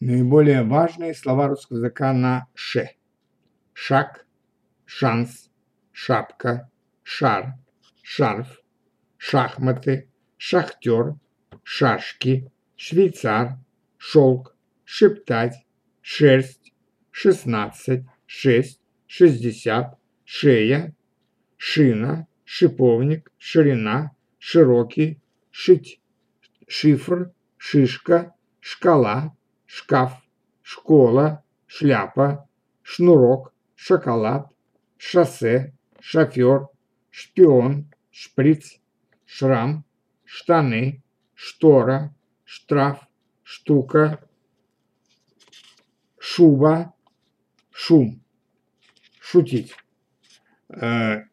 наиболее важные слова русского языка на «ше». Шаг, шанс, шапка, шар, шарф, шахматы, шахтер, шашки, швейцар, шелк, шептать, шерсть, шестнадцать, шесть, шестьдесят, шея, шина, шиповник, ширина, широкий, шить, шифр, шишка, шкала, шкаф, школа, шляпа, шнурок, шоколад, шоссе, шофер, шпион, шприц, шрам, штаны, штора, штраф, штука, шуба, шум, шутить. Э,